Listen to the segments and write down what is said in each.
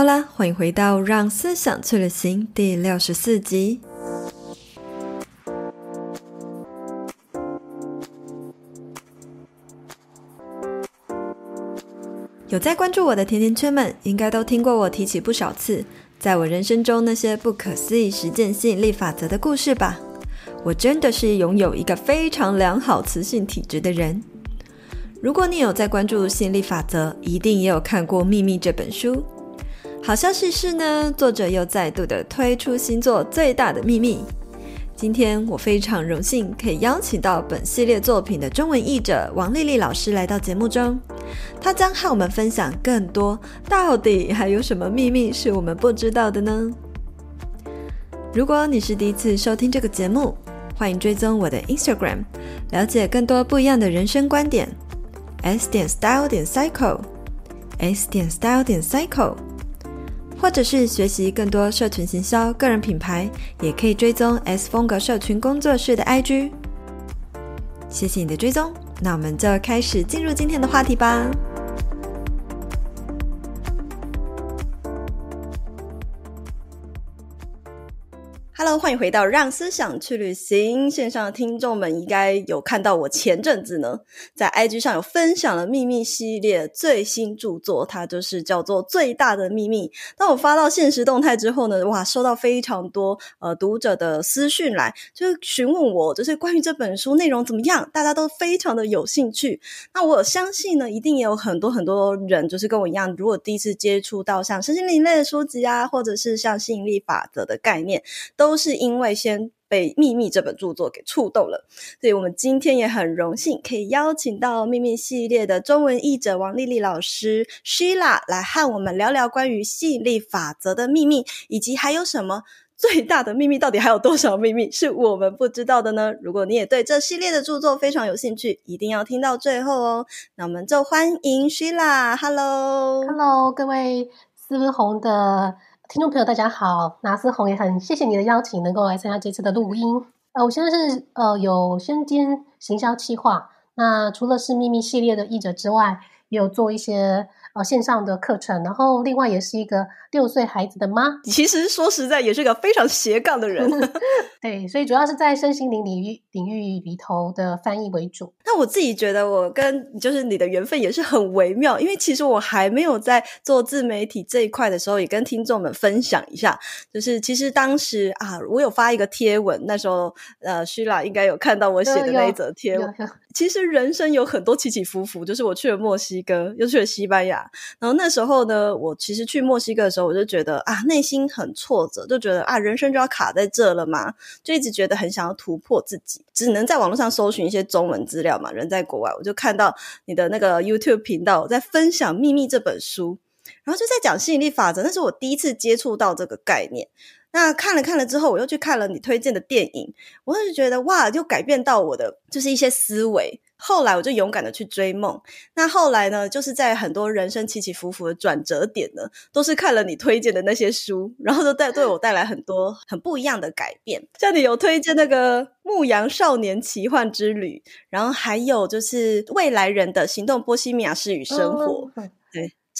好啦，欢迎回到《让思想去旅行》第六十四集。有在关注我的甜甜圈们，应该都听过我提起不少次，在我人生中那些不可思议实践吸引力法则的故事吧。我真的是拥有一个非常良好磁性体质的人。如果你有在关注吸引力法则，一定也有看过《秘密》这本书。好消息是呢，作者又再度的推出新作《最大的秘密》。今天我非常荣幸可以邀请到本系列作品的中文译者王丽丽老师来到节目中，她将和我们分享更多，到底还有什么秘密是我们不知道的呢？如果你是第一次收听这个节目，欢迎追踪我的 Instagram，了解更多不一样的人生观点。S 点 Style 点 Cycle，S 点 Style 点 Cycle。或者是学习更多社群行销、个人品牌，也可以追踪 S 风格社群工作室的 IG。谢谢你的追踪，那我们就开始进入今天的话题吧。Hello，欢迎回到《让思想去旅行》线上的听众们，应该有看到我前阵子呢，在 IG 上有分享了《秘密》系列最新著作，它就是叫做《最大的秘密》。当我发到现实动态之后呢，哇，收到非常多呃读者的私讯来，就是询问我，就是关于这本书内容怎么样，大家都非常的有兴趣。那我相信呢，一定也有很多很多人，就是跟我一样，如果第一次接触到像身心灵类的书籍啊，或者是像吸引力法则的概念，都都是因为先被《秘密》这本著作给触动了，所以我们今天也很荣幸可以邀请到《秘密》系列的中文译者王丽丽老师 Sheila 来和我们聊聊关于吸引力法则的秘密，以及还有什么最大的秘密，到底还有多少秘密是我们不知道的呢？如果你也对这系列的著作非常有兴趣，一定要听到最后哦。那我们就欢迎 Sheila，Hello，Hello，各位思红的。听众朋友，大家好，拿思红也很谢谢你的邀请，能够来参加这次的录音。呃，我现在是呃有身兼行销企划，那除了是秘密系列的译者之外，也有做一些。呃，线上的课程，然后另外也是一个六岁孩子的妈。其实说实在，也是个非常斜杠的人。对，所以主要是在身心灵领域领域里头的翻译为主。那我自己觉得，我跟就是你的缘分也是很微妙，因为其实我还没有在做自媒体这一块的时候，也跟听众们分享一下。就是其实当时啊，我有发一个贴文，那时候呃，Sheila 应该有看到我写的那一则贴文。其实人生有很多起起伏伏，就是我去了墨西哥，又去了西班牙，然后那时候呢，我其实去墨西哥的时候，我就觉得啊，内心很挫折，就觉得啊，人生就要卡在这了嘛，就一直觉得很想要突破自己，只能在网络上搜寻一些中文资料嘛。人在国外，我就看到你的那个 YouTube 频道在分享《秘密》这本书，然后就在讲吸引力法则，那是我第一次接触到这个概念。那看了看了之后，我又去看了你推荐的电影，我就觉得哇，就改变到我的就是一些思维。后来我就勇敢的去追梦。那后来呢，就是在很多人生起起伏伏的转折点呢，都是看了你推荐的那些书，然后都带对我带来很多很不一样的改变。像你有推荐那个《牧羊少年奇幻之旅》，然后还有就是《未来人的行动：波西米亚式与生活》。Oh.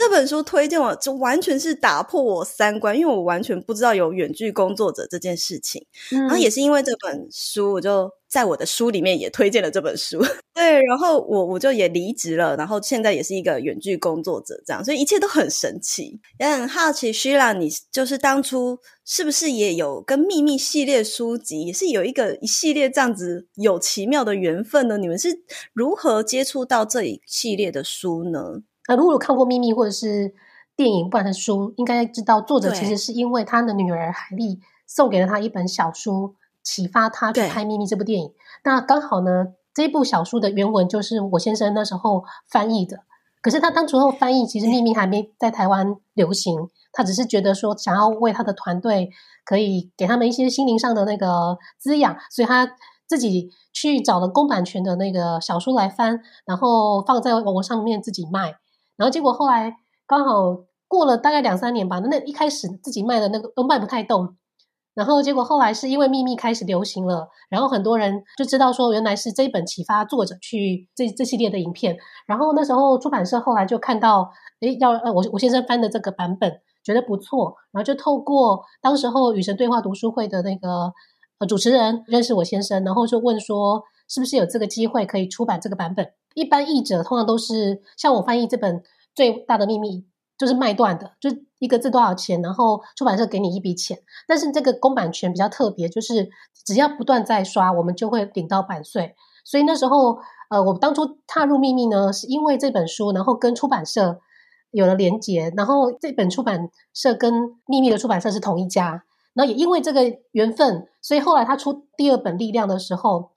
这本书推荐我，就完全是打破我三观，因为我完全不知道有远距工作者这件事情。嗯、然后也是因为这本书，我就在我的书里面也推荐了这本书。对，然后我我就也离职了，然后现在也是一个远距工作者，这样，所以一切都很神奇。也很好奇，Sheila，你就是当初是不是也有跟秘密系列书籍，也是有一个一系列这样子有奇妙的缘分呢？你们是如何接触到这一系列的书呢？那如果有看过《秘密》或者是电影，不然是书，应该知道作者其实是因为他的女儿海莉送给了他一本小书，启发他去拍《秘密》这部电影。那刚好呢，这部小书的原文就是我先生那时候翻译的。可是他当初后翻译，其实《秘密》还没在台湾流行，他只是觉得说想要为他的团队可以给他们一些心灵上的那个滋养，所以他自己去找了公版权的那个小书来翻，然后放在网络上面自己卖。然后结果后来刚好过了大概两三年吧，那一开始自己卖的那个都卖不太动，然后结果后来是因为秘密开始流行了，然后很多人就知道说原来是这一本启发作者去这这系列的影片，然后那时候出版社后来就看到，诶要呃我我先生翻的这个版本，觉得不错，然后就透过当时候与神对话读书会的那个呃主持人认识我先生，然后就问说是不是有这个机会可以出版这个版本。一般译者通常都是像我翻译这本最大的秘密，就是卖断的，就一个字多少钱，然后出版社给你一笔钱。但是这个公版权比较特别，就是只要不断在刷，我们就会领到版税。所以那时候，呃，我当初踏入秘密呢，是因为这本书，然后跟出版社有了连结，然后这本出版社跟秘密的出版社是同一家，然后也因为这个缘分，所以后来他出第二本力量的时候，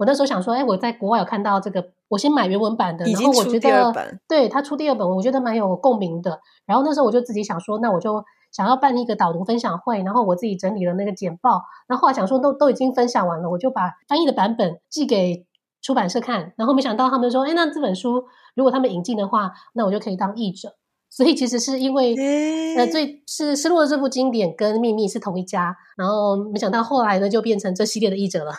我那时候想说，哎，我在国外有看到这个。我先买原文版的，然后我觉得对他出第二本，我觉得蛮有共鸣的。然后那时候我就自己想说，那我就想要办一个导读分享会，然后我自己整理了那个简报。然后后来想说都都已经分享完了，我就把翻译的版本寄给出版社看。然后没想到他们说，哎，那这本书如果他们引进的话，那我就可以当译者。所以其实是因为呃，最是失落的这部经典跟秘密是同一家。然后没想到后来呢，就变成这系列的译者了。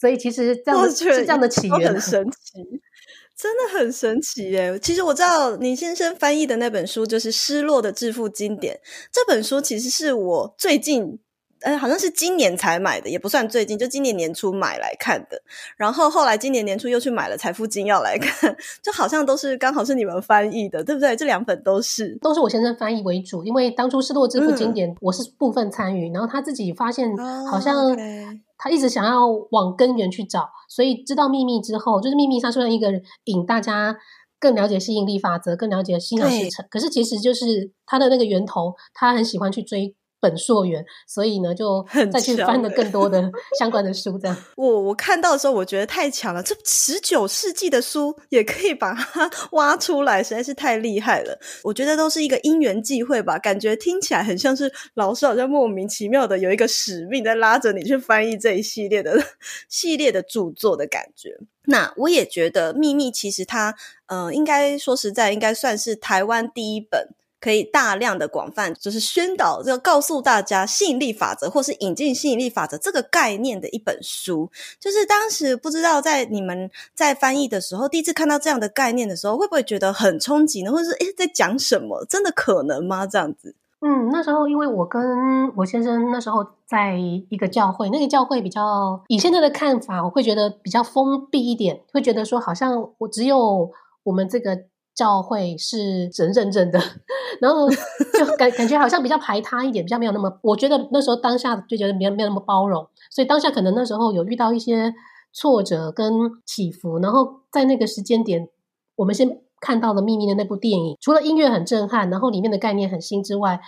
所以其实这样是这样的起源，很神奇。真的很神奇耶！其实我知道倪先生翻译的那本书就是《失落的致富经典》。这本书其实是我最近，呃，好像是今年才买的，也不算最近，就今年年初买来看的。然后后来今年年初又去买了《财富金要》来看，就好像都是刚好是你们翻译的，对不对？这两本都是，都是我先生翻译为主，因为当初《失落致富经典》我是部分参与，嗯、然后他自己发现好像。Oh. 他一直想要往根源去找，所以知道秘密之后，就是秘密它虽然一个引大家更了解吸引力法则，更了解心想事成，可是其实就是他的那个源头，他很喜欢去追。本溯源，所以呢，就再去翻了更多的 相关的书。这样，我我看到的时候，我觉得太强了。这十九世纪的书也可以把它 挖出来，实在是太厉害了。我觉得都是一个因缘际会吧，感觉听起来很像是老师好像莫名其妙的有一个使命在拉着你去翻译这一系列的 系列的著作的感觉。那我也觉得《秘密》其实它，呃，应该说实在，应该算是台湾第一本。可以大量的广泛，就是宣导这个告诉大家吸引力法则，或是引进吸引力法则这个概念的一本书。就是当时不知道在你们在翻译的时候，第一次看到这样的概念的时候，会不会觉得很冲击呢？或者是诶，在讲什么？真的可能吗？这样子？嗯，那时候因为我跟我先生那时候在一个教会，那个教会比较以现在的看法，我会觉得比较封闭一点，会觉得说好像我只有我们这个。教会是神认证的，然后就感感觉好像比较排他一点，比较没有那么。我觉得那时候当下就觉得没有没有那么包容，所以当下可能那时候有遇到一些挫折跟起伏。然后在那个时间点，我们先看到了《秘密》的那部电影，除了音乐很震撼，然后里面的概念很新之外，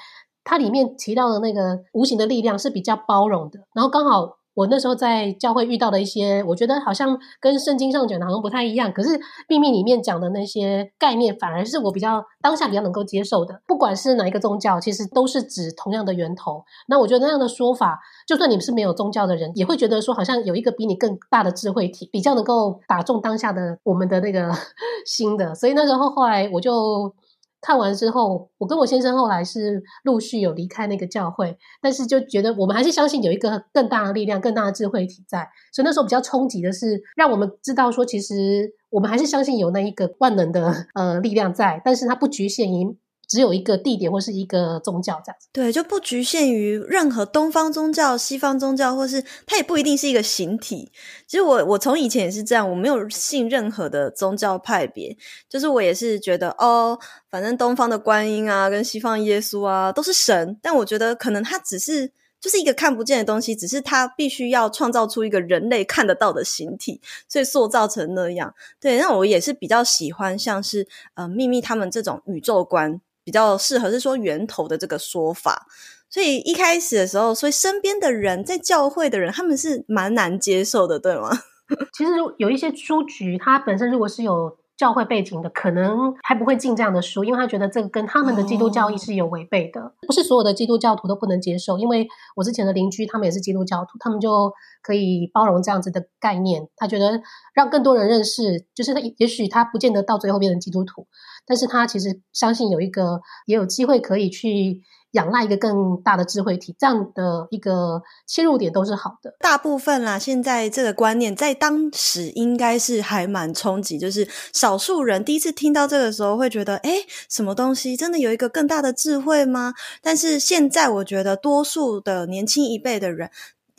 它里面提到的那个无形的力量是比较包容的。然后刚好。我那时候在教会遇到的一些，我觉得好像跟圣经上讲的好像不太一样。可是秘密里面讲的那些概念，反而是我比较当下比较能够接受的。不管是哪一个宗教，其实都是指同样的源头。那我觉得那样的说法，就算你们是没有宗教的人，也会觉得说好像有一个比你更大的智慧体，比较能够打中当下的我们的那个 心的。所以那时候后来我就。看完之后，我跟我先生后来是陆续有离开那个教会，但是就觉得我们还是相信有一个更大的力量、更大的智慧体在。所以那时候比较冲击的是，让我们知道说，其实我们还是相信有那一个万能的呃力量在，但是它不局限于。只有一个地点或是一个宗教这样子，对，就不局限于任何东方宗教、西方宗教，或是它也不一定是一个形体。其实我我从以前也是这样，我没有信任何的宗教派别，就是我也是觉得哦，反正东方的观音啊，跟西方耶稣啊都是神，但我觉得可能它只是就是一个看不见的东西，只是它必须要创造出一个人类看得到的形体，所以塑造成那样。对，那我也是比较喜欢像是呃秘密他们这种宇宙观。比较适合是说源头的这个说法，所以一开始的时候，所以身边的人在教会的人，他们是蛮难接受的，对吗？其实有一些书局，它本身如果是有教会背景的，可能还不会进这样的书，因为他觉得这个跟他们的基督教义是有违背的。哦。不是所有的基督教徒都不能接受，因为我之前的邻居他们也是基督教徒，他们就可以包容这样子的概念。他觉得让更多人认识，就是他也许他不见得到最后变成基督徒。但是他其实相信有一个也有机会可以去仰赖一个更大的智慧体，这样的一个切入点都是好的。大部分啦，现在这个观念在当时应该是还蛮冲击，就是少数人第一次听到这个时候会觉得，诶，什么东西真的有一个更大的智慧吗？但是现在我觉得多数的年轻一辈的人。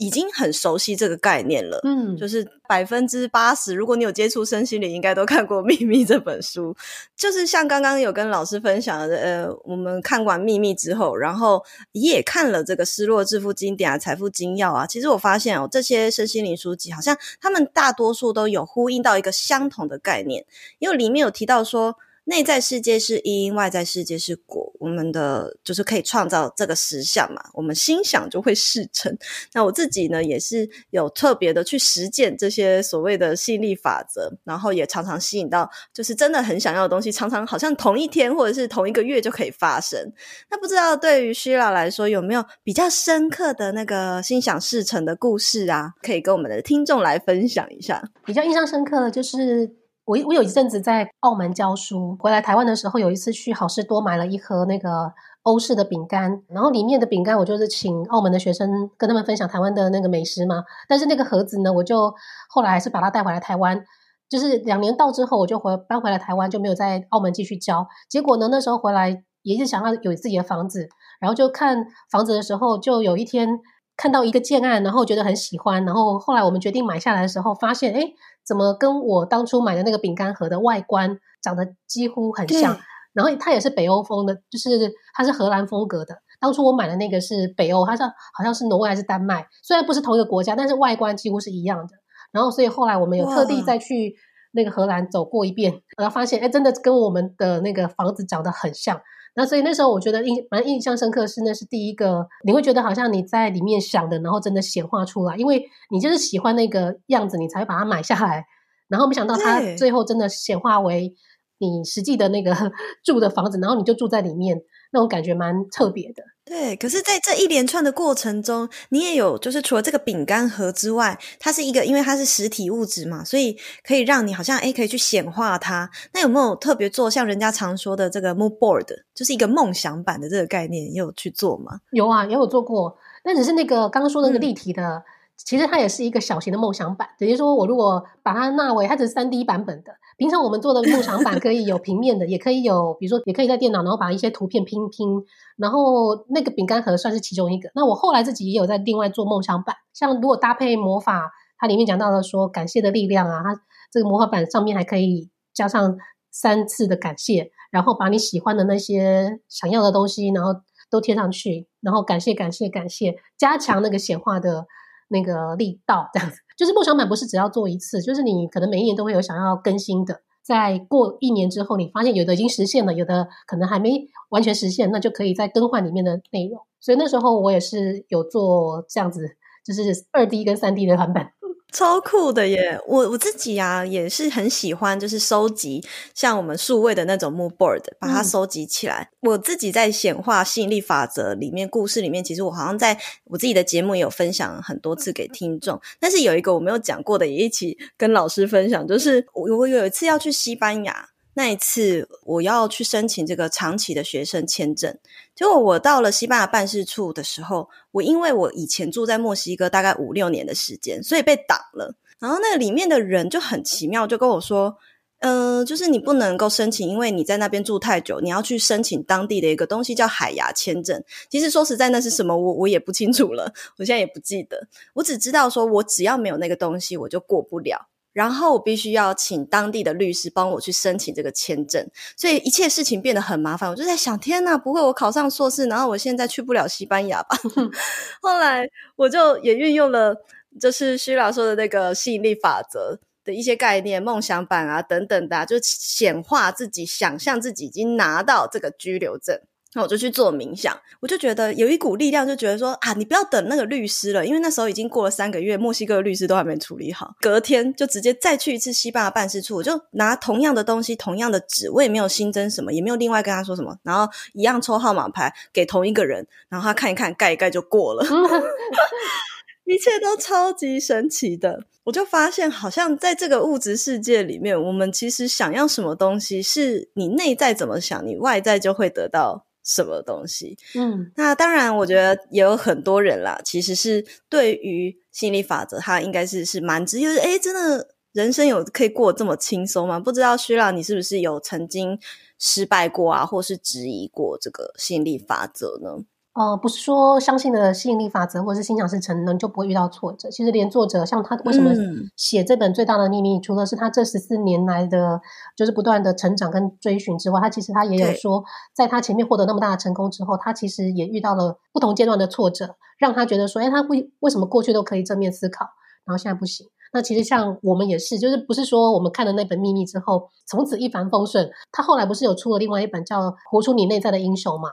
已经很熟悉这个概念了，嗯，就是百分之八十，如果你有接触身心灵，应该都看过《秘密》这本书。就是像刚刚有跟老师分享的，呃，我们看完《秘密》之后，然后也看了这个《失落致富经典》啊，《财富精要》啊，其实我发现哦，这些身心灵书籍好像他们大多数都有呼应到一个相同的概念，因为里面有提到说。内在世界是因，外在世界是果。我们的就是可以创造这个实相嘛，我们心想就会事成。那我自己呢，也是有特别的去实践这些所谓的吸引力法则，然后也常常吸引到，就是真的很想要的东西，常常好像同一天或者是同一个月就可以发生。那不知道对于 Sheila 来说，有没有比较深刻的那个心想事成的故事啊？可以跟我们的听众来分享一下。比较印象深刻的就是。我我有一阵子在澳门教书，回来台湾的时候，有一次去好市多买了一盒那个欧式的饼干，然后里面的饼干我就是请澳门的学生跟他们分享台湾的那个美食嘛。但是那个盒子呢，我就后来还是把它带回来台湾，就是两年到之后，我就回搬回来台湾，就没有在澳门继续教。结果呢，那时候回来也是想要有自己的房子，然后就看房子的时候，就有一天看到一个建案，然后觉得很喜欢，然后后来我们决定买下来的时候，发现诶怎么跟我当初买的那个饼干盒的外观长得几乎很像？然后它也是北欧风的，就是它是荷兰风格的。当初我买的那个是北欧，它是好像是挪威还是丹麦，虽然不是同一个国家，但是外观几乎是一样的。然后所以后来我们有特地再去那个荷兰走过一遍，然后发现哎，真的跟我们的那个房子长得很像。那所以那时候我觉得印蛮印象深刻是，那是第一个，你会觉得好像你在里面想的，然后真的显化出来，因为你就是喜欢那个样子，你才会把它买下来，然后没想到它最后真的显化为你实际的那个 住的房子，然后你就住在里面。那种感觉蛮特别的，对。可是，在这一连串的过程中，你也有就是除了这个饼干盒之外，它是一个，因为它是实体物质嘛，所以可以让你好像诶可以去显化它。那有没有特别做像人家常说的这个 move board，就是一个梦想版的这个概念，也有去做吗？有啊，也有做过。但只是那个刚刚说的那个立体的。其实它也是一个小型的梦想版，等于说我如果把它纳为它只是三 D 版本的，平常我们做的梦想版可以有平面的，也可以有，比如说也可以在电脑，然后把一些图片拼拼，然后那个饼干盒算是其中一个。那我后来自己也有在另外做梦想版，像如果搭配魔法，它里面讲到了说感谢的力量啊，它这个魔法版上面还可以加上三次的感谢，然后把你喜欢的那些想要的东西，然后都贴上去，然后感谢感谢感谢，加强那个显化的。那个力道这样子，就是梦想版不是只要做一次，就是你可能每一年都会有想要更新的。在过一年之后，你发现有的已经实现了，有的可能还没完全实现，那就可以再更换里面的内容。所以那时候我也是有做这样子，就是二 D 跟三 D 的版本。超酷的耶！我我自己啊也是很喜欢，就是收集像我们数位的那种 mood board，把它收集起来。嗯、我自己在显化吸引力法则里面故事里面，其实我好像在我自己的节目也有分享很多次给听众。但是有一个我没有讲过的，也一起跟老师分享，就是我我有一次要去西班牙。那一次我要去申请这个长期的学生签证，结果我到了西班牙办事处的时候，我因为我以前住在墨西哥大概五六年的时间，所以被挡了。然后那里面的人就很奇妙，就跟我说：“嗯、就是你不能够申请，因为你在那边住太久，你要去申请当地的一个东西叫海牙签证。其实说实在，那是什么，我我也不清楚了，我现在也不记得。我只知道说，我只要没有那个东西，我就过不了。”然后我必须要请当地的律师帮我去申请这个签证，所以一切事情变得很麻烦。我就在想，天哪，不会我考上硕士，然后我现在去不了西班牙吧？后来我就也运用了，就是 Sheila 说的那个吸引力法则的一些概念、梦想版啊等等的啊，就显化自己，想象自己已经拿到这个居留证。那我就去做冥想，我就觉得有一股力量，就觉得说啊，你不要等那个律师了，因为那时候已经过了三个月，墨西哥的律师都还没处理好。隔天就直接再去一次西班牙办事处，我就拿同样的东西、同样的纸，我也没有新增什么，也没有另外跟他说什么，然后一样抽号码牌给同一个人，然后他看一看，盖一盖就过了，一切都超级神奇的。我就发现，好像在这个物质世界里面，我们其实想要什么东西，是你内在怎么想，你外在就会得到。什么东西。嗯，那当然，我觉得也有很多人啦，其实是对于吸引力法则，他应该是是蛮直接，就是诶，真的人生有可以过这么轻松吗？不知道 Sheila，你是不是有曾经失败过啊，或是质疑过这个吸引力法则呢？呃，不是说相信的吸引力法则，或是心想事成，能就不会遇到挫折。其实连作者像他为什么写这本最大的秘密，嗯、除了是他这十四年来的就是不断的成长跟追寻之外，他其实他也有说，在他前面获得那么大的成功之后，他其实也遇到了不同阶段的挫折，让他觉得说，哎，他为为什么过去都可以正面思考，然后现在不行？那其实像我们也是，就是不是说我们看了那本秘密之后，从此一帆风顺。他后来不是有出了另外一本叫《活出你内在的英雄》嘛？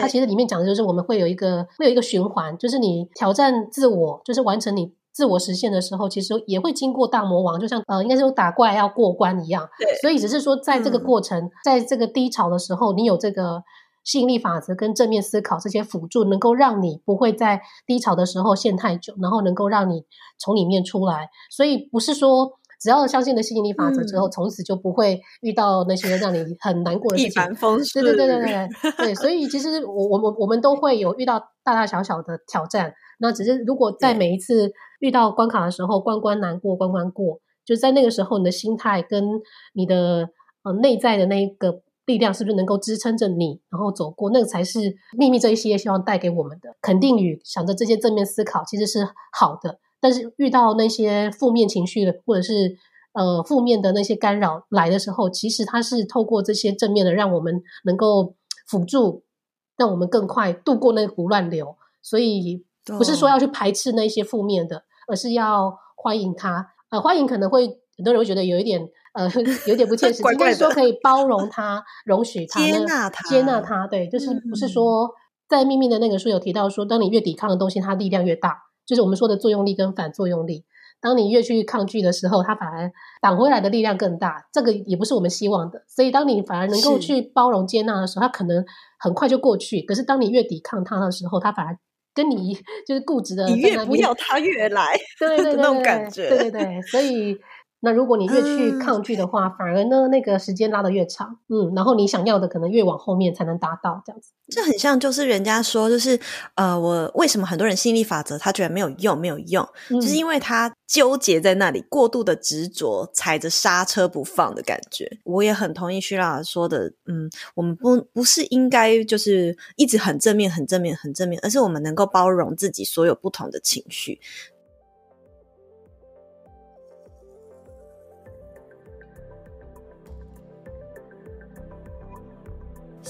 它其实里面讲的就是我们会有一个会有一个循环，就是你挑战自我，就是完成你自我实现的时候，其实也会经过大魔王，就像呃，应该是打怪要过关一样。对，所以只是说在这个过程，嗯、在这个低潮的时候，你有这个吸引力法则跟正面思考这些辅助，能够让你不会在低潮的时候陷太久，然后能够让你从里面出来。所以不是说。只要相信了吸引力法则之后，嗯、从此就不会遇到那些让你很难过的事情。一帆风顺。对对对对对对，所以其实我我们我们都会有遇到大大小小的挑战。那只是如果在每一次遇到关卡的时候，关关难过关关过，就在那个时候，你的心态跟你的呃内在的那个力量，是不是能够支撑着你，然后走过？那个才是秘密这一系列希望带给我们的肯定语想着这些正面思考，其实是好的。但是遇到那些负面情绪的，或者是呃负面的那些干扰来的时候，其实它是透过这些正面的，让我们能够辅助，让我们更快度过那股乱流。所以不是说要去排斥那些负面的，而是要欢迎它。呃，欢迎可能会很多人会觉得有一点呃 有点不切实际，应该说可以包容它、容许它、接纳它、接纳它。对，就是不是说在秘密的那个书有提到说，当你越抵抗的东西，它力量越大。就是我们说的作用力跟反作用力，当你越去抗拒的时候，它反而挡回来的力量更大。这个也不是我们希望的。所以，当你反而能够去包容接纳的时候，它可能很快就过去。可是，当你越抵抗它的时候，它反而跟你 就是固执的，你越不要它越来，对 对对，对，对，那种感觉，对对对，所以。那如果你越去抗拒的话，嗯、反而呢，那个时间拉得越长，嗯，然后你想要的可能越往后面才能达到，这样子。这很像，就是人家说，就是呃，我为什么很多人吸引力法则他觉得没有用，没有用，嗯、就是因为他纠结在那里，过度的执着，踩着刹车不放的感觉。我也很同意 Sheila 说的，嗯，我们不不是应该就是一直很正面、很正面、很正面，而是我们能够包容自己所有不同的情绪。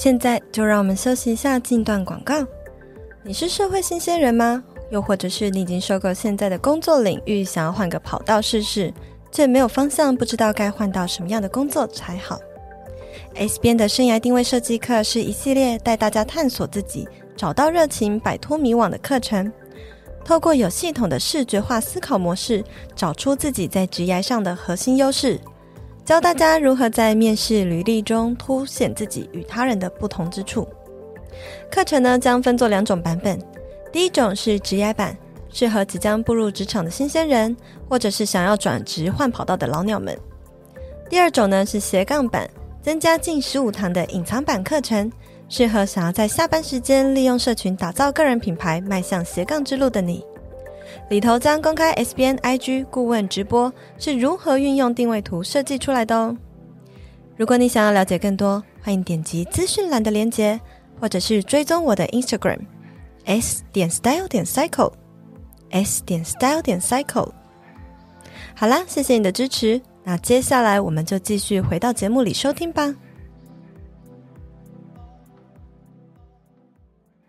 现在就让我们休息一下，进段广告。你是社会新鲜人吗？又或者是你已经受够现在的工作领域，想要换个跑道试试，却没有方向，不知道该换到什么样的工作才好？S 边的生涯定位设计课是一系列带大家探索自己、找到热情、摆脱迷惘的课程。透过有系统的视觉化思考模式，找出自己在职涯上的核心优势。教大家如何在面试履历中凸显自己与他人的不同之处。课程呢，将分作两种版本，第一种是职涯版，适合即将步入职场的新鲜人，或者是想要转职换跑道的老鸟们。第二种呢是斜杠版，增加近十五堂的隐藏版课程，适合想要在下班时间利用社群打造个人品牌，迈向斜杠之路的你。里头将公开 SBN IG 顾问直播是如何运用定位图设计出来的哦。如果你想要了解更多，欢迎点击资讯栏的链接，或者是追踪我的 Instagram s 点 style 点 cycle s 点 style 点 cycle。好啦，谢谢你的支持。那接下来我们就继续回到节目里收听吧。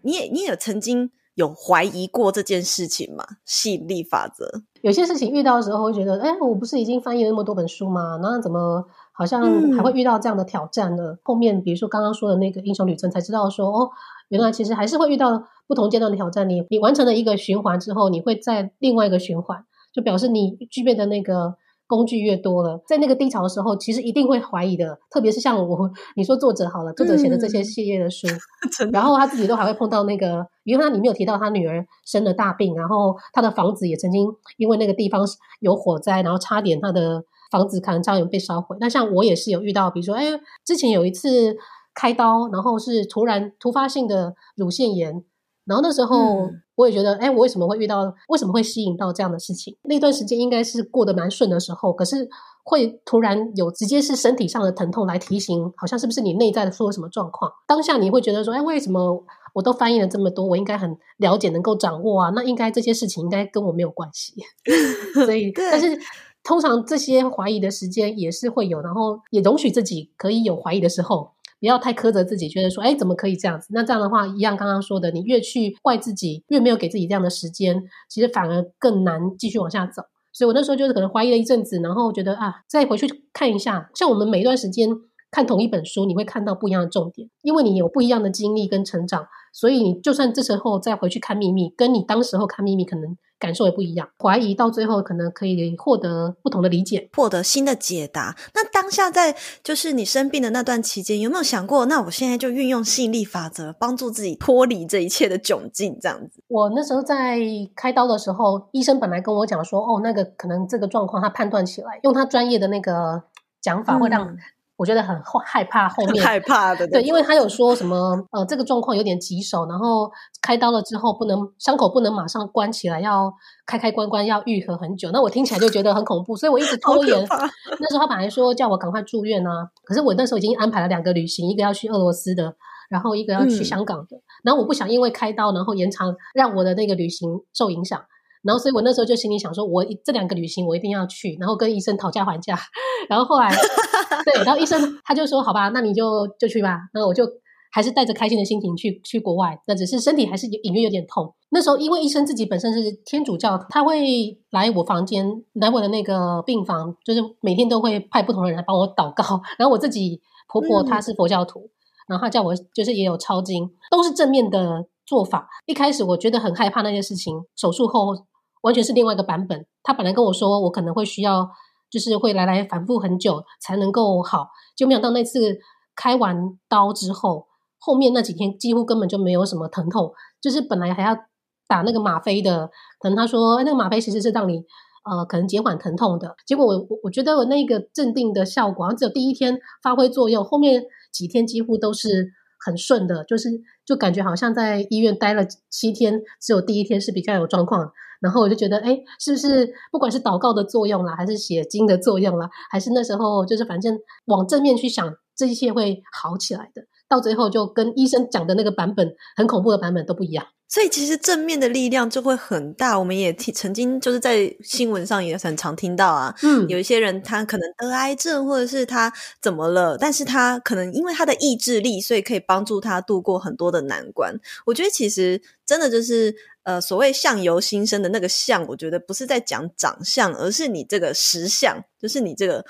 你也，你也曾经。有怀疑过这件事情吗？吸引力法则，有些事情遇到的时候会觉得，哎，我不是已经翻译了那么多本书吗？那怎么好像还会遇到这样的挑战呢？嗯、后面比如说刚刚说的那个英雄旅程，才知道说，哦，原来其实还是会遇到不同阶段的挑战。你你完成了一个循环之后，你会在另外一个循环，就表示你具备的那个。工具越多了，在那个低潮的时候，其实一定会怀疑的。特别是像我，你说作者好了，作者写的这些系列的书，嗯、然后他自己都还会碰到那个，因为他里面有提到他女儿生了大病，然后他的房子也曾经因为那个地方有火灾，然后差点他的房子可能差点被烧毁。那像我也是有遇到，比如说，哎，之前有一次开刀，然后是突然突发性的乳腺炎。然后那时候我也觉得，哎、嗯，我为什么会遇到，为什么会吸引到这样的事情？那段时间应该是过得蛮顺的时候，可是会突然有直接是身体上的疼痛来提醒，好像是不是你内在的出了什么状况？当下你会觉得说，哎，为什么我都翻译了这么多，我应该很了解，能够掌握啊？那应该这些事情应该跟我没有关系。所以，但是通常这些怀疑的时间也是会有，然后也容许自己可以有怀疑的时候。不要太苛责自己，觉得说，哎，怎么可以这样子？那这样的话，一样刚刚说的，你越去怪自己，越没有给自己这样的时间，其实反而更难继续往下走。所以我那时候就是可能怀疑了一阵子，然后觉得啊，再回去看一下，像我们每一段时间看同一本书，你会看到不一样的重点，因为你有不一样的经历跟成长，所以你就算这时候再回去看秘密，跟你当时候看秘密可能。感受也不一样，怀疑到最后可能可以获得不同的理解，获得新的解答。那当下在就是你生病的那段期间，有没有想过，那我现在就运用吸引力法则，帮助自己脱离这一切的窘境？这样子。我那时候在开刀的时候，医生本来跟我讲说，哦，那个可能这个状况他判断起来，用他专业的那个讲法会让。嗯我觉得很害怕后面 害怕的，对，因为他有说什么呃，这个状况有点棘手，然后开刀了之后不能伤口不能马上关起来，要开开关关要愈合很久。那我听起来就觉得很恐怖，所以我一直拖延。那时候他本来说叫我赶快住院啊，可是我那时候已经安排了两个旅行，一个要去俄罗斯的，然后一个要去香港的，嗯、然后我不想因为开刀然后延长让我的那个旅行受影响。然后，所以我那时候就心里想说，我这两个旅行我一定要去，然后跟医生讨价还价。然后后来，对，然后医生他就说，好吧，那你就就去吧。然后我就还是带着开心的心情去去国外，那只是身体还是隐约有点痛。那时候因为医生自己本身是天主教，他会来我房间，来我的那个病房，就是每天都会派不同的人来帮我祷告。然后我自己婆婆她是佛教徒，嗯、然后她叫我就是也有抄经，都是正面的做法。一开始我觉得很害怕那些事情，手术后。完全是另外一个版本。他本来跟我说，我可能会需要，就是会来来反复很久才能够好，就没想到那次开完刀之后，后面那几天几乎根本就没有什么疼痛。就是本来还要打那个吗啡的，可能他说，那个吗啡其实是让你呃可能减缓疼痛的。结果我我我觉得我那个镇定的效果，只有第一天发挥作用，后面几天几乎都是很顺的，就是就感觉好像在医院待了七天，只有第一天是比较有状况。然后我就觉得，哎，是不是不管是祷告的作用啦，还是写经的作用啦，还是那时候就是反正往正面去想，这一切会好起来的。到最后就跟医生讲的那个版本很恐怖的版本都不一样。所以其实正面的力量就会很大。我们也听曾经就是在新闻上也很常听到啊，嗯，有一些人他可能得癌症，或者是他怎么了，但是他可能因为他的意志力，所以可以帮助他度过很多的难关。我觉得其实真的就是。呃，所谓相由心生的那个相，我觉得不是在讲长相，而是你这个实相，就是你这个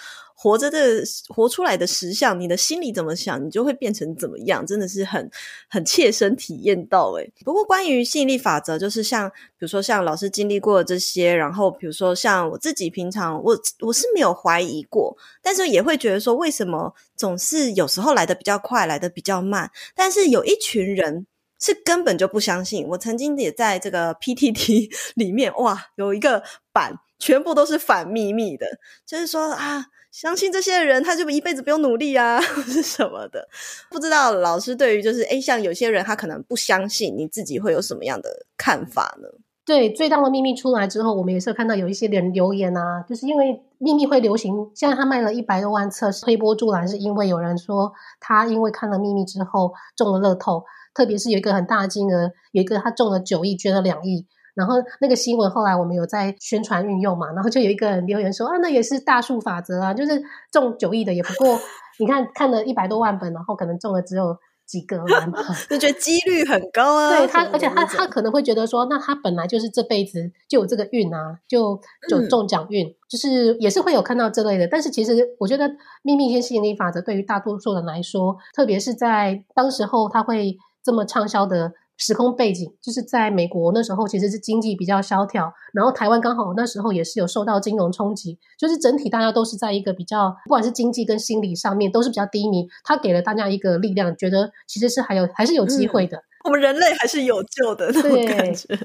活着的活出来的实相，你的心里怎么想，你就会变成怎么样，真的是很很切身体验到诶。不过关于吸引力法则，就是像比如说像老师经历过这些，然后比如说像我自己平常我我是没有怀疑过，但是也会觉得说，为什么总是有时候来得比较快，来得比较慢，但是有一群人。是根本就不相信。我曾经也在这个 PTT 里面，哇，有一个版全部都是反秘密的，就是说啊，相信这些人他就一辈子不用努力啊，是什么的。不知道老师对于就是诶，像有些人他可能不相信，你自己会有什么样的看法呢？对，最大的秘密出来之后，我们也是看到有一些人留言啊，就是因为秘密会流行，现在他卖了一百多万册推波助澜，是因为有人说他因为看了秘密之后中了乐透。特别是有一个很大的金额，有一个他中了九亿，捐了两亿，然后那个新闻后来我们有在宣传运用嘛，然后就有一个人留言说啊，那也是大数法则啊，就是中九亿的也不过，你看看了一百多万本，然后可能中了只有几个 就觉得几率很高啊。对他，而且他他可能会觉得说，那他本来就是这辈子就有这个运啊，就就中奖运，嗯、就是也是会有看到这类的。但是其实我觉得秘密跟吸引力法则对于大多数人来说，特别是在当时候他会。这么畅销的时空背景，就是在美国那时候其实是经济比较萧条，然后台湾刚好那时候也是有受到金融冲击，就是整体大家都是在一个比较，不管是经济跟心理上面都是比较低迷。他给了大家一个力量，觉得其实是还有还是有机会的，嗯，我们人类还是有救的那种感觉。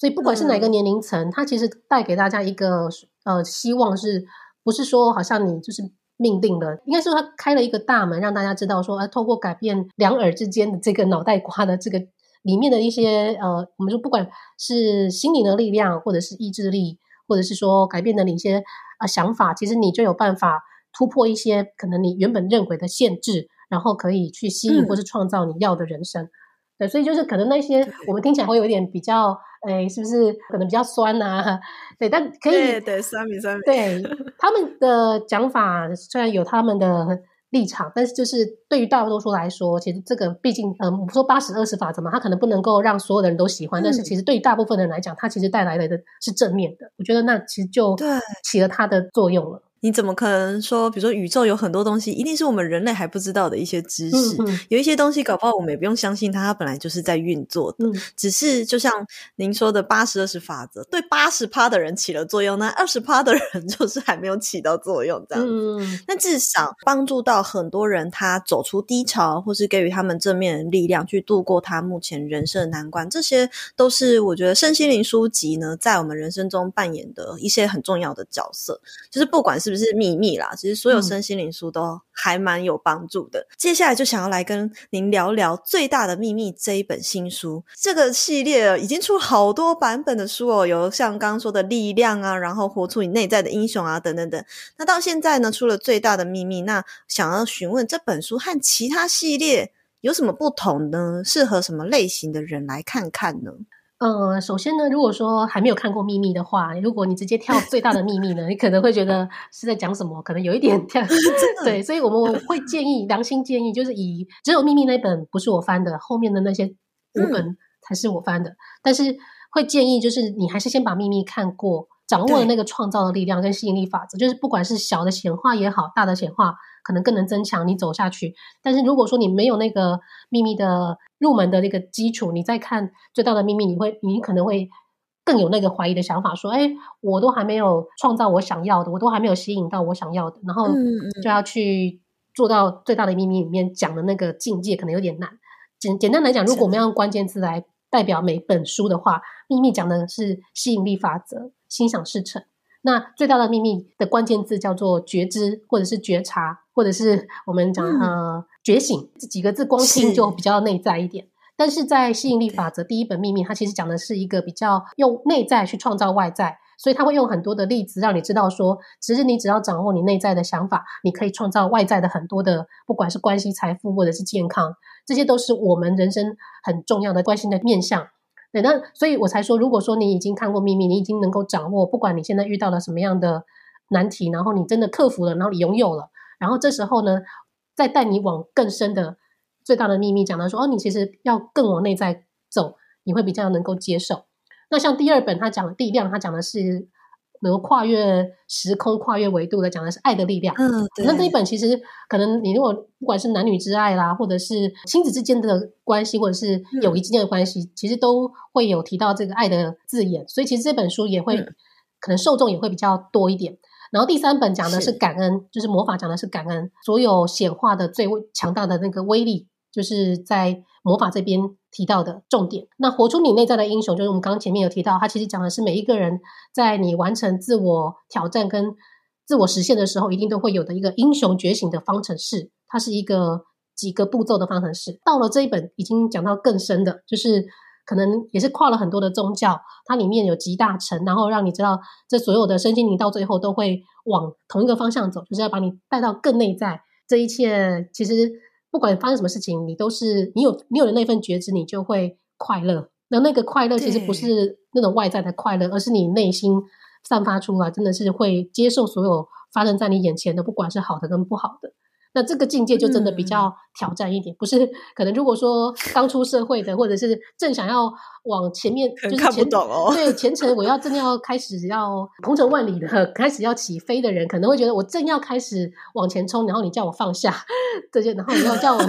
所以不管是哪个年龄层，它其实带给大家一个呃希望是，是不是说好像你就是命定了，应该说他开了一个大门，让大家知道说，啊，透过改变两耳之间的这个脑袋瓜的这个里面的一些呃，我们说不管是心灵的力量，或者是意志力，或者是说改变的你一些啊、呃、想法，其实你就有办法突破一些可能你原本认为的限制，然后可以去吸引或是创造你要的人生。嗯、对，所以就是可能那些我们听起来会有一点比较。哎，是不是可能比较酸呐、啊？对，但可以对，对酸米酸米。对他们的讲法，虽然有他们的立场，但是就是对于大多数来说，其实这个毕竟，嗯，我们说八十二十法则嘛，它可能不能够让所有的人都喜欢，嗯、但是其实对于大部分人来讲，它其实带来的是正面的。我觉得那其实就起了它的作用了。你怎么可能说，比如说宇宙有很多东西，一定是我们人类还不知道的一些知识？嗯嗯、有一些东西搞不好我们也不用相信它，它本来就是在运作的。嗯、只是就像您说的八十二十法则，对八十趴的人起了作用，那二十趴的人 就是还没有起到作用，这样子。那、嗯、至少帮助到很多人，他走出低潮，或是给予他们正面的力量，去度过他目前人生的难关，这些都是我觉得身心灵书籍呢，在我们人生中扮演的一些很重要的角色。就是不管是不是秘密啦，其实所有身心灵书都还蛮有帮助的。嗯、接下来就想要来跟您聊聊《最大的秘密》这一本新书。这个系列已经出好多版本的书哦，有像刚刚说的力量啊，然后活出你内在的英雄啊，等等等。那到现在呢，出了《最大的秘密》，那想要询问这本书和其他系列有什么不同呢？适合什么类型的人来看看呢？呃，首先呢，如果说还没有看过《秘密》的话，如果你直接跳《最大的秘密》呢，你可能会觉得是在讲什么，可能有一点跳。对，所以我们会建议，良心建议，就是以只有《秘密》那本不是我翻的，后面的那些五本才是我翻的。嗯、但是会建议，就是你还是先把《秘密》看过，掌握了那个创造的力量跟吸引力法则，就是不管是小的显化也好，大的显化。可能更能增强你走下去，但是如果说你没有那个秘密的入门的那个基础，你再看最大的秘密，你会你可能会更有那个怀疑的想法，说：“哎，我都还没有创造我想要的，我都还没有吸引到我想要的，然后就要去做到最大的秘密里面讲的那个境界，可能有点难。”简简单来讲，如果我们要用关键字来代表每本书的话，秘密讲的是吸引力法则，心想事成。那最大的秘密的关键字叫做觉知，或者是觉察，或者是我们讲、嗯、呃觉醒这几个字，光听就比较内在一点。是但是在吸引力法则第一本秘密，它其实讲的是一个比较用内在去创造外在，所以他会用很多的例子让你知道说，其实你只要掌握你内在的想法，你可以创造外在的很多的，不管是关系、财富或者是健康，这些都是我们人生很重要的关心的面向。对，那所以我才说，如果说你已经看过秘密，你已经能够掌握，不管你现在遇到了什么样的难题，然后你真的克服了，然后你拥有了，然后这时候呢，再带你往更深的最大的秘密，讲到说，哦，你其实要更往内在走，你会比较能够接受。那像第二本他讲的力量，他讲的是。能够跨越时空、跨越维度的，讲的是爱的力量。嗯，对。那这一本其实可能你如果不管是男女之爱啦，或者是亲子之间的关系，或者是友谊之间的关系，嗯、其实都会有提到这个爱的字眼。所以其实这本书也会、嗯、可能受众也会比较多一点。然后第三本讲的是感恩，是就是魔法讲的是感恩，所有显化的最强大的那个威力，就是在魔法这边。提到的重点，那活出你内在的英雄，就是我们刚刚前面有提到，它其实讲的是每一个人在你完成自我挑战跟自我实现的时候，一定都会有的一个英雄觉醒的方程式，它是一个几个步骤的方程式。到了这一本已经讲到更深的，就是可能也是跨了很多的宗教，它里面有集大成，然后让你知道这所有的身心灵到最后都会往同一个方向走，就是要把你带到更内在。这一切其实。不管发生什么事情，你都是你有你有了那份觉知，你就会快乐。那那个快乐其实不是那种外在的快乐，而是你内心散发出来，真的是会接受所有发生在你眼前的，不管是好的跟不好的。那这个境界就真的比较挑战一点，嗯、不是可能如果说刚出社会的，或者是正想要往前面，就是前看不懂哦，对前程我要真的要开始要鹏程万里的开始要起飞的人，可能会觉得我正要开始往前冲，然后你叫我放下这些，然后你要叫我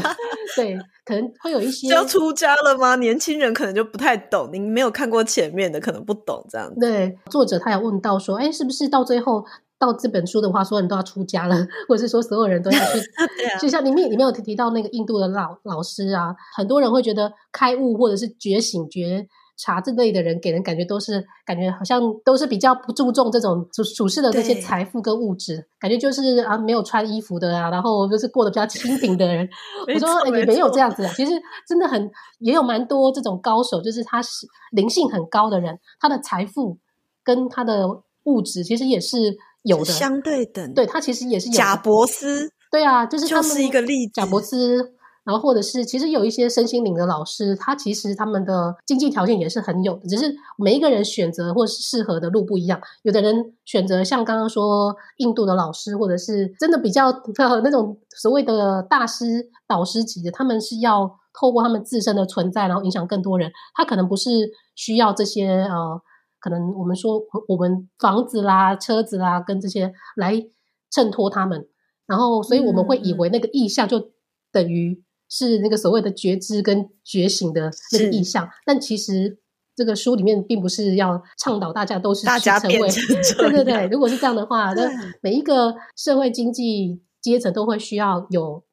对，可能会有一些要出家了吗？年轻人可能就不太懂，你没有看过前面的，可能不懂这样子。对，作者他有问到说，哎，是不是到最后？到这本书的话，所有人都要出家了，或者是说所有人都要去。啊、就像里面里面有提到那个印度的老老师啊，很多人会觉得开悟或者是觉醒觉察这类的人，给人感觉都是感觉好像都是比较不注重这种属属世的这些财富跟物质，感觉就是啊没有穿衣服的啊，然后就是过得比较清 贫的人。我说也没有这样子啊，其实真的很也有蛮多这种高手，就是他是灵性很高的人，他的财富跟他的物质其实也是有的，相对等。对，他其实也是有的。贾伯斯，对啊，就是他们就是一个例子，贾伯斯。然后，或者是其实有一些身心灵的老师，他其实他们的经济条件也是很有的，只是每一个人选择或是适合的路不一样。有的人选择像刚刚说印度的老师，或者是真的比较那种所谓的大师导师级的，他们是要透过他们自身的存在，然后影响更多人。他可能不是需要这些呃，可能我们说我们房子啦、车子啦，跟这些来衬托他们。然后，所以我们会以为那个意象就等于。是那个所谓的觉知跟觉醒的那个意象，但其实这个书里面并不是要倡导大家都是大家变成 对对对。如果是这样的话，那每一个社会经济阶层都会需要有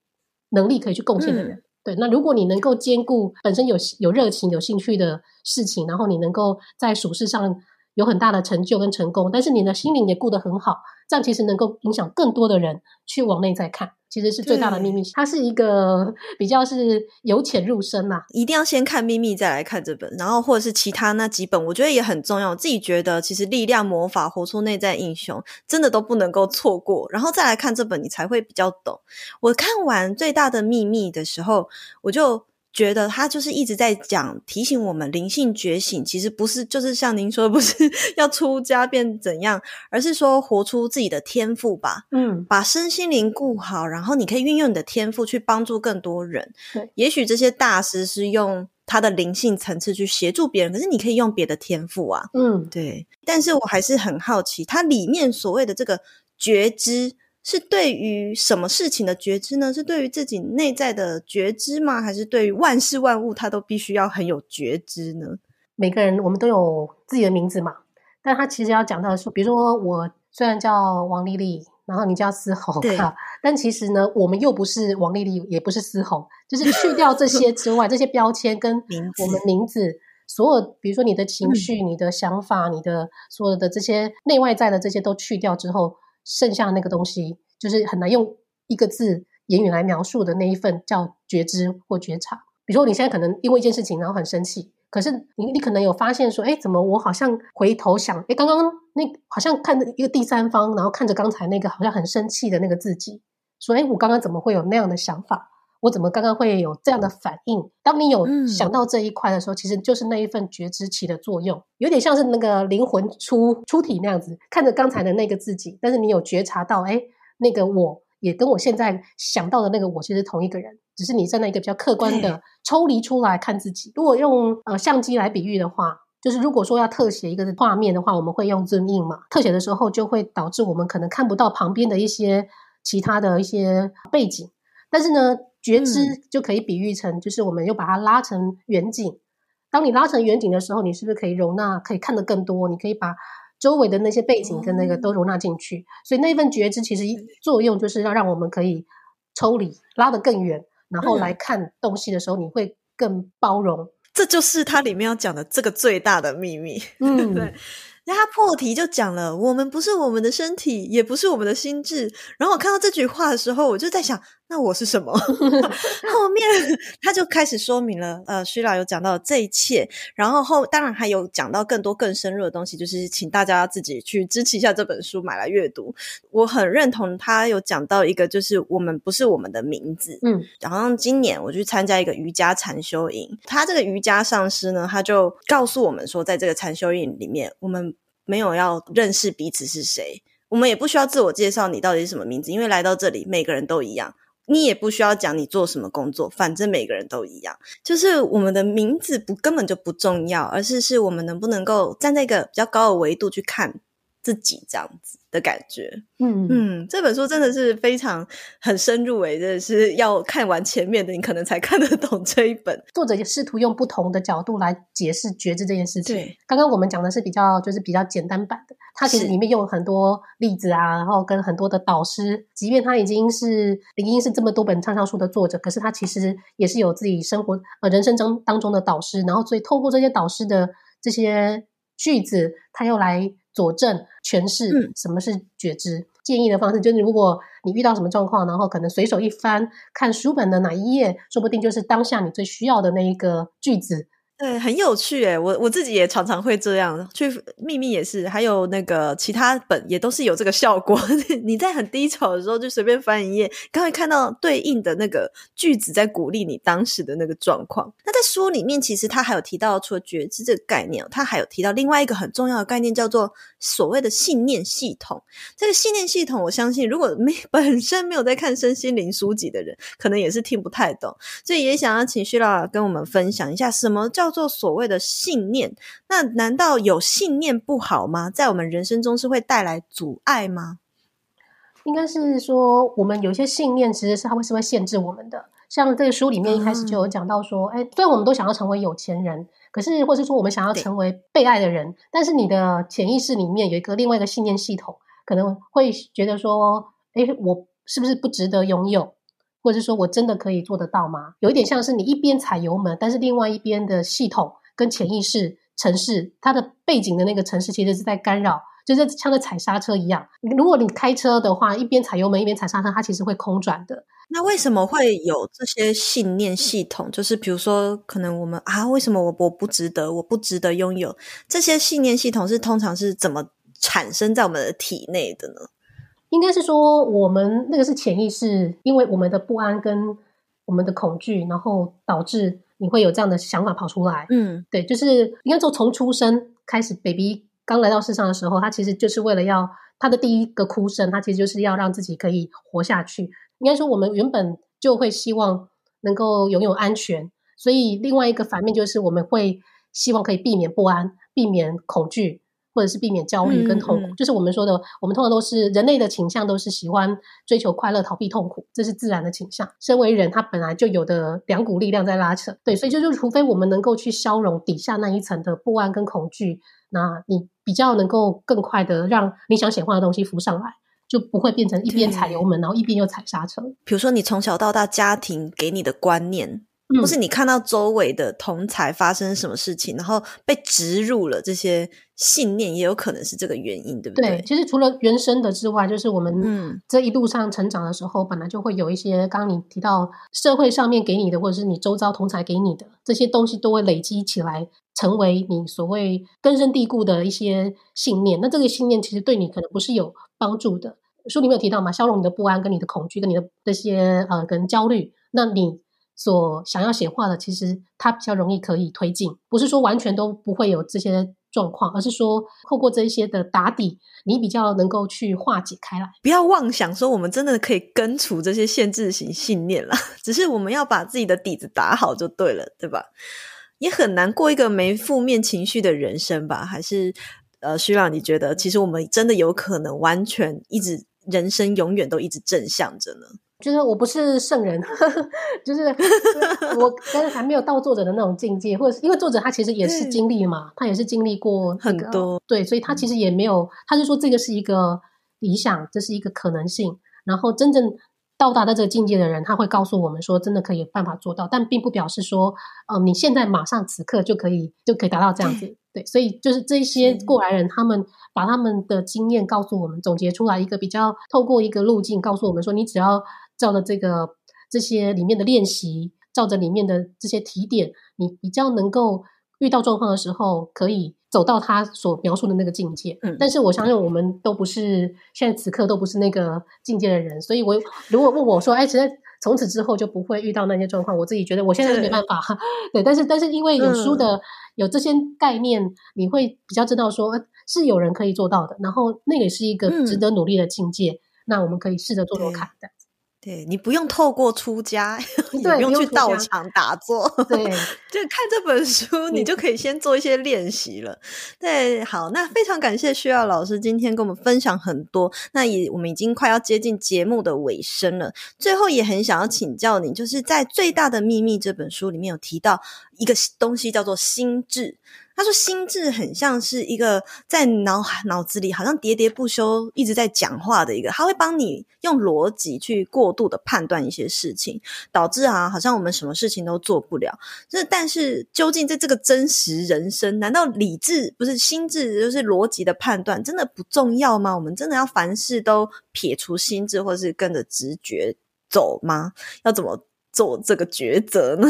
能力可以去贡献的人。嗯、对，那如果你能够兼顾本身有有热情、有兴趣的事情，然后你能够在属事上有很大的成就跟成功，但是你的心灵也顾得很好，这样其实能够影响更多的人去往内在看。其实是最大的秘密，它是一个比较是由浅入深嘛、啊。一定要先看秘密，再来看这本，然后或者是其他那几本，我觉得也很重要。我自己觉得，其实力量魔法活出内在英雄，真的都不能够错过。然后再来看这本，你才会比较懂。我看完最大的秘密的时候，我就。觉得他就是一直在讲，提醒我们灵性觉醒，其实不是就是像您说的，不是 要出家变怎样，而是说活出自己的天赋吧。嗯，把身心灵顾好，然后你可以运用你的天赋去帮助更多人。对，也许这些大师是用他的灵性层次去协助别人，可是你可以用别的天赋啊。嗯，对。但是我还是很好奇，它里面所谓的这个觉知。是对于什么事情的觉知呢？是对于自己内在的觉知吗？还是对于万事万物，它都必须要很有觉知呢？每个人我们都有自己的名字嘛，但他其实要讲到说，比如说我虽然叫王丽丽，然后你叫思宏，对，但其实呢，我们又不是王丽丽，也不是思宏，就是去掉这些之外，这些标签跟 我们名字所有，比如说你的情绪、嗯、你的想法、你的所有的这些内外在的这些都去掉之后。剩下那个东西，就是很难用一个字言语来描述的那一份叫觉知或觉察。比如说，你现在可能因为一件事情，然后很生气，可是你你可能有发现说，哎，怎么我好像回头想，哎，刚刚那好像看着一个第三方，然后看着刚才那个好像很生气的那个自己，说，哎，我刚刚怎么会有那样的想法？我怎么刚刚会有这样的反应？当你有想到这一块的时候，嗯、其实就是那一份觉知起的作用，有点像是那个灵魂出出体那样子，看着刚才的那个自己，但是你有觉察到，哎，那个我也跟我现在想到的那个我其实同一个人，只是你站在一个比较客观的抽离出来看自己。如果用呃相机来比喻的话，就是如果说要特写一个画面的话，我们会用 zoom in 嘛，特写的时候就会导致我们可能看不到旁边的一些其他的一些背景，但是呢。觉知就可以比喻成，就是我们又把它拉成远景。当你拉成远景的时候，你是不是可以容纳，可以看得更多？你可以把周围的那些背景跟那个都容纳进去。所以那份觉知其实作用就是要让我们可以抽离，拉得更远，然后来看东西的时候，你会更包容。这就是它里面要讲的这个最大的秘密。嗯，对。那他破题就讲了，我们不是我们的身体，也不是我们的心智。然后我看到这句话的时候，我就在想。那我是什么？后面他就开始说明了，呃，Sheila 有讲到这一切，然后后当然还有讲到更多更深入的东西，就是请大家自己去支持一下这本书，买来阅读。我很认同他有讲到一个，就是我们不是我们的名字。嗯，然后今年我去参加一个瑜伽禅修营，他这个瑜伽上师呢，他就告诉我们说，在这个禅修营里面，我们没有要认识彼此是谁，我们也不需要自我介绍，你到底是什么名字，因为来到这里，每个人都一样。你也不需要讲你做什么工作，反正每个人都一样。就是我们的名字不根本就不重要，而是是我们能不能够站在一个比较高的维度去看自己这样子的感觉。嗯嗯，这本书真的是非常很深入诶，真的是要看完前面的，你可能才看得懂这一本。作者也试图用不同的角度来解释觉知这件事情。对，刚刚我们讲的是比较就是比较简单版的，它其实里面用了很多例子啊，然后跟很多的导师，即便他已经是林英是这么多本畅销书的作者，可是他其实也是有自己生活呃人生中当中的导师，然后所以透过这些导师的这些句子，他又来佐证诠释什么是觉知。嗯建议的方式就是，如果你遇到什么状况，然后可能随手一翻，看书本的哪一页，说不定就是当下你最需要的那一个句子。对，很有趣诶，我我自己也常常会这样去秘密也是，还有那个其他本也都是有这个效果。你在很低潮的时候，就随便翻一页，刚会看到对应的那个句子，在鼓励你当时的那个状况。那在书里面，其实他还有提到，除了觉知这个概念，他还有提到另外一个很重要的概念，叫做所谓的信念系统。这个信念系统，我相信如果没 本身没有在看身心灵书籍的人，可能也是听不太懂。所以也想要请徐老跟我们分享一下，什么叫做所谓的信念，那难道有信念不好吗？在我们人生中是会带来阻碍吗？应该是说，我们有些信念其实是它会是会限制我们的。像这个书里面一开始就有讲到说，哎、嗯，虽然我们都想要成为有钱人，可是或是说我们想要成为被爱的人，但是你的潜意识里面有一个另外一个信念系统，可能会觉得说，哎，我是不是不值得拥有？或者是说我真的可以做得到吗？有一点像是你一边踩油门，但是另外一边的系统跟潜意识、城市，它的背景的那个城市其实是在干扰，就是像在踩刹车一样。如果你开车的话，一边踩油门一边踩刹车，它其实会空转的。那为什么会有这些信念系统？就是比如说，可能我们啊，为什么我我不值得，我不值得拥有这些信念系统？是通常是怎么产生在我们的体内的呢？应该是说，我们那个是潜意识，因为我们的不安跟我们的恐惧，然后导致你会有这样的想法跑出来。嗯，对，就是应该说从出生开始，baby 刚来到世上的时候，他其实就是为了要他的第一个哭声，他其实就是要让自己可以活下去。应该说，我们原本就会希望能够拥有安全，所以另外一个反面就是我们会希望可以避免不安，避免恐惧。或者是避免焦虑跟痛苦，嗯嗯，就是我们说的，我们通常都是人类的倾向，都是喜欢追求快乐、逃避痛苦，这是自然的倾向。身为人，他本来就有的两股力量在拉扯，对，所以就就除非我们能够去消融底下那一层的不安跟恐惧，那你比较能够更快的让你想显化的东西浮上来，就不会变成一边踩油门，然后一边又踩刹车。比如说，你从小到大家庭给你的观念。或是你看到周围的同才发生什么事情，然后被植入了这些信念，也有可能是这个原因，对不对？对，其实除了原生的之外，就是我们这一路上成长的时候，嗯、本来就会有一些，刚刚你提到社会上面给你的，或者是你周遭同才给你的这些东西，都会累积起来，成为你所谓根深蒂固的一些信念。那这个信念其实对你可能不是有帮助的。书里面有提到嘛，消融你的不安、跟你的恐惧、跟你的这些呃跟焦虑，那你。所想要显化的，其实它比较容易可以推进，不是说完全都不会有这些状况，而是说透过这些的打底，你比较能够去化解开来。不要妄想说我们真的可以根除这些限制型信念啦，只是我们要把自己的底子打好就对了，对吧？也很难过一个没负面情绪的人生吧？还是呃，需要你觉得，其实我们真的有可能完全一直人生永远都一直正向着呢？就是我不是圣人，呵呵，就是 我但是还没有到作者的那种境界，或者是因为作者他其实也是经历嘛，他也是经历过、这个、很多，对，所以他其实也没有，他就说这个是一个理想，这是一个可能性，然后真正到达到这个境界的人，他会告诉我们说，真的可以办法做到，但并不表示说，嗯、呃，你现在马上此刻就可以就可以达到这样子。对，所以就是这些过来人，他们把他们的经验告诉我们，总结出来一个比较透过一个路径，告诉我们说，你只要照着这个这些里面的练习，照着里面的这些提点，你比较能够遇到状况的时候，可以走到他所描述的那个境界。嗯，但是我相信我们都不是现在此刻都不是那个境界的人，所以我如果问我说，哎，其实从此之后就不会遇到那些状况，我自己觉得我现在是没办法。对，对，但是但是因为有书的。嗯有这些概念，你会比较知道说是有人可以做到的，然后那个也是一个值得努力的境界。嗯、那我们可以试着做做看的。对，你不用透过出家，对你不用去道场打坐，对，就看这本书，你就可以先做一些练习了。对，好，那非常感谢需要老师今天跟我们分享很多。那也我们已经快要接近节目的尾声了，最后也很想要请教你，就是在《最大的秘密》这本书里面有提到一个东西叫做心智。他说：“心智很像是一个在脑脑子里好像喋喋不休一直在讲话的一个，他会帮你用逻辑去过度的判断一些事情，导致啊，好像我们什么事情都做不了。这但是究竟在这个真实人生，难道理智不是心智就是逻辑的判断真的不重要吗？我们真的要凡事都撇除心智，或是跟着直觉走吗？要怎么做这个抉择呢？”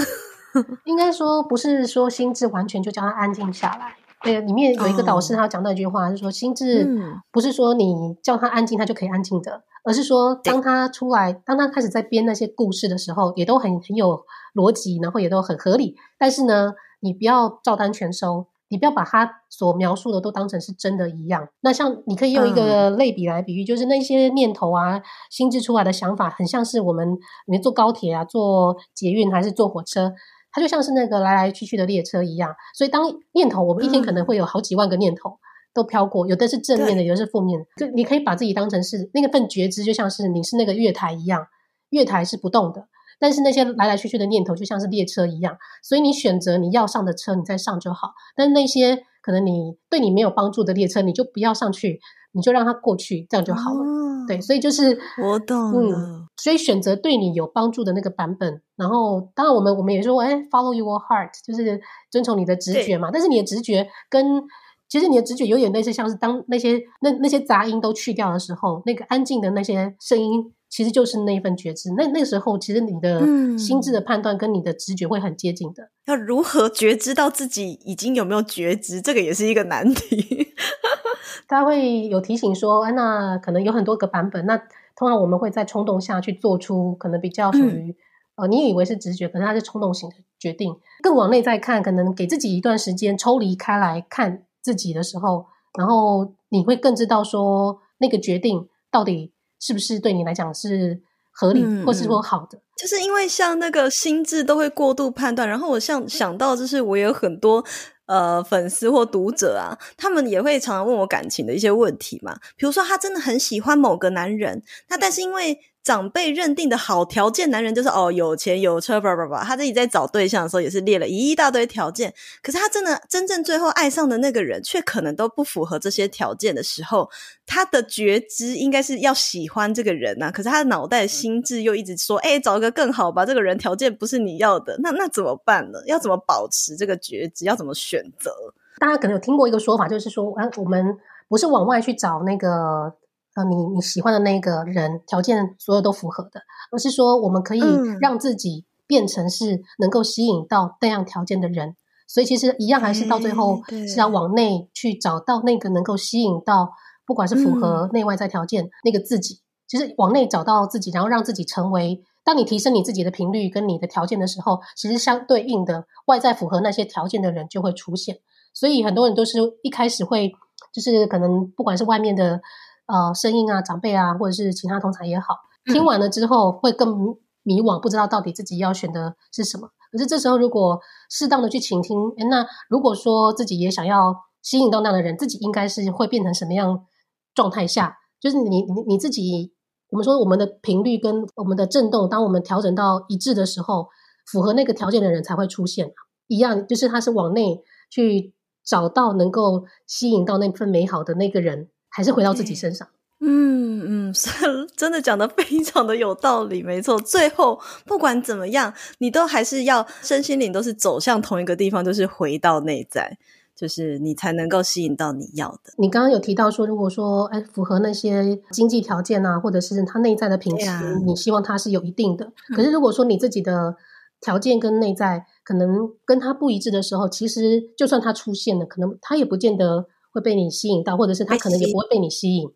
应该说不是说心智完全就叫他安静下来。那个里面有一个导师，他讲到一句话，是说心智不是说你叫他安静，他就可以安静的，而是说当他出来，当他开始在编那些故事的时候，也都很很有逻辑，然后也都很合理。但是呢，你不要照单全收，你不要把他所描述的都当成是真的一样。那像你可以用一个类比来比喻，就是那些念头啊，心智出来的想法，很像是我们你坐高铁啊，坐捷运还是坐火车。它就像是那个来来去去的列车一样，所以当念头，我们一天可能会有好几万个念头都飘过，有的是正面的，有的是负面的。就你可以把自己当成是那个份觉知，就像是你是那个月台一样，月台是不动的，但是那些来来去去的念头就像是列车一样，所以你选择你要上的车，你再上就好。但是那些可能你对你没有帮助的列车，你就不要上去，你就让它过去，这样就好了。哦对，所以就是我懂了。嗯，所以选择对你有帮助的那个版本，然后当然我们我们也说，哎，follow your heart，就是遵从你的直觉嘛。但是你的直觉跟其实你的直觉有点类似，像是当那些那那些杂音都去掉的时候，那个安静的那些声音，其实就是那一份觉知。那那个时候，其实你的心智的判断跟你的直觉会很接近的。要如何觉知到自己已经有没有觉知，这个也是一个难题。他会有提醒说，哎，那可能有很多个版本。那通常我们会在冲动下去做出可能比较属于、嗯、呃，你以为是直觉，可是它是冲动型的决定。更往内再看，可能给自己一段时间抽离开来看自己的时候，然后你会更知道说那个决定到底是不是对你来讲是合理，嗯、或是说好的。就是因为像那个心智都会过度判断，然后我像想到就是我有很多。呃，粉丝或读者啊，他们也会常常问我感情的一些问题嘛。比如说，他真的很喜欢某个男人，那但是因为长辈认定的好条件男人就是哦，有钱有车，叭叭叭。他自己在找对象的时候也是列了一大堆条件，可是他真的真正最后爱上的那个人却可能都不符合这些条件的时候，他的觉知应该是要喜欢这个人呐、可是他的脑袋心智又一直说，哎，找一个更好吧，这个人条件不是你要的，那那怎么办呢？要怎么保持这个觉知？要怎么选择？大家可能有听过一个说法，就是说，哎，我们不是往外去找那个。呃，你你喜欢的那个人条件所有都符合的，而是说我们可以让自己变成是能够吸引到那样条件的人，所以其实一样还是到最后是要往内去找到那个能够吸引到，不管是符合内外在条件那个自己，就是往内找到自己，然后让自己成为。当你提升你自己的频率跟你的条件的时候，其实相对应的外在符合那些条件的人就会出现。所以很多人都是一开始会就是可能不管是外面的。呃，声音啊，长辈啊，或者是其他同侪也好，听完了之后会更迷惘，不知道到底自己要选的是什么。可是这时候，如果适当的去倾听，诶，那如果说自己也想要吸引到那样的人，自己应该是会变成什么样状态下？就是你你你自己，我们说我们的频率跟我们的震动，当我们调整到一致的时候，符合那个条件的人才会出现。一样，就是他是往内去找到能够吸引到那份美好的那个人。还是回到自己身上。嗯嗯，真的讲得非常的有道理，没错。最后不管怎么样，你都还是要身心灵都是走向同一个地方，就是回到内在，就是你才能够吸引到你要的。你刚刚有提到说，如果说哎符合那些经济条件啊，或者是他内在的品质，啊、你希望他是有一定的。可是如果说你自己的条件跟内在可能跟他不一致的时候，其实就算他出现了，可能他也不见得。会被你吸引到，或者是他可能也不会被你吸引，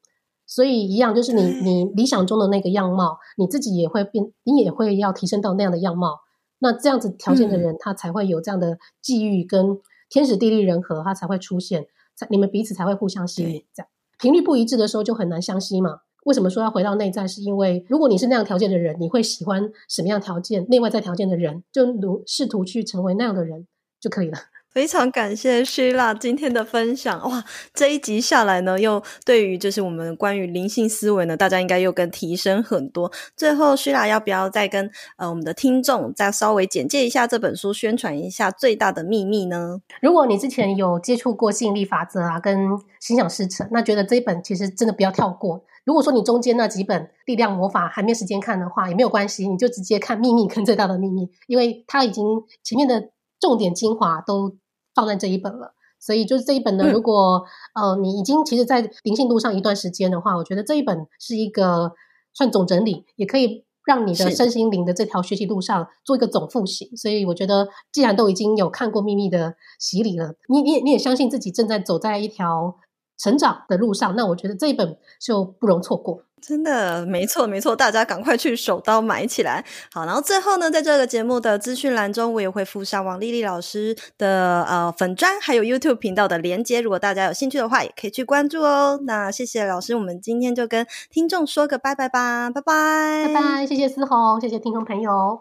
所以一样就是你你理想中的那个样貌，你自己也会变，你也会要提升到那样的样貌。那这样子条件的人，嗯、他才会有这样的际遇跟天时地利人和，他才会出现，才你们彼此才会互相吸引。这样频率不一致的时候就很难相吸嘛。为什么说要回到内在？是因为如果你是那样条件的人，你会喜欢什么样条件、内外在条件的人，就努试图去成为那样的人就可以了。非常感谢徐拉今天的分享哇！这一集下来呢，又对于就是我们关于灵性思维呢，大家应该又更提升很多。最后徐拉要不要再跟呃我们的听众再稍微简介一下这本书，宣传一下最大的秘密呢？如果你之前有接触过吸引力法则啊，跟心想事成，那觉得这一本其实真的不要跳过。如果说你中间那几本力量魔法还没时间看的话，也没有关系，你就直接看秘密跟最大的秘密，因为它已经前面的重点精华都。放在这一本了，所以就是这一本呢。如果、嗯、呃你已经其实，在灵性路上一段时间的话，我觉得这一本是一个算总整理，也可以让你的身心灵的这条学习路上做一个总复习。所以我觉得，既然都已经有看过秘密的洗礼了，你你也你也相信自己正在走在一条成长的路上，那我觉得这一本就不容错过。真的没错没错，大家赶快去手刀买起来。好，然后最后呢，在这个节目的资讯栏中，我也会附上王丽丽老师的呃粉专，还有 YouTube 频道的连接。如果大家有兴趣的话，也可以去关注哦。那谢谢老师，我们今天就跟听众说个拜拜吧，拜拜拜拜，谢谢思宏，谢谢听众朋友。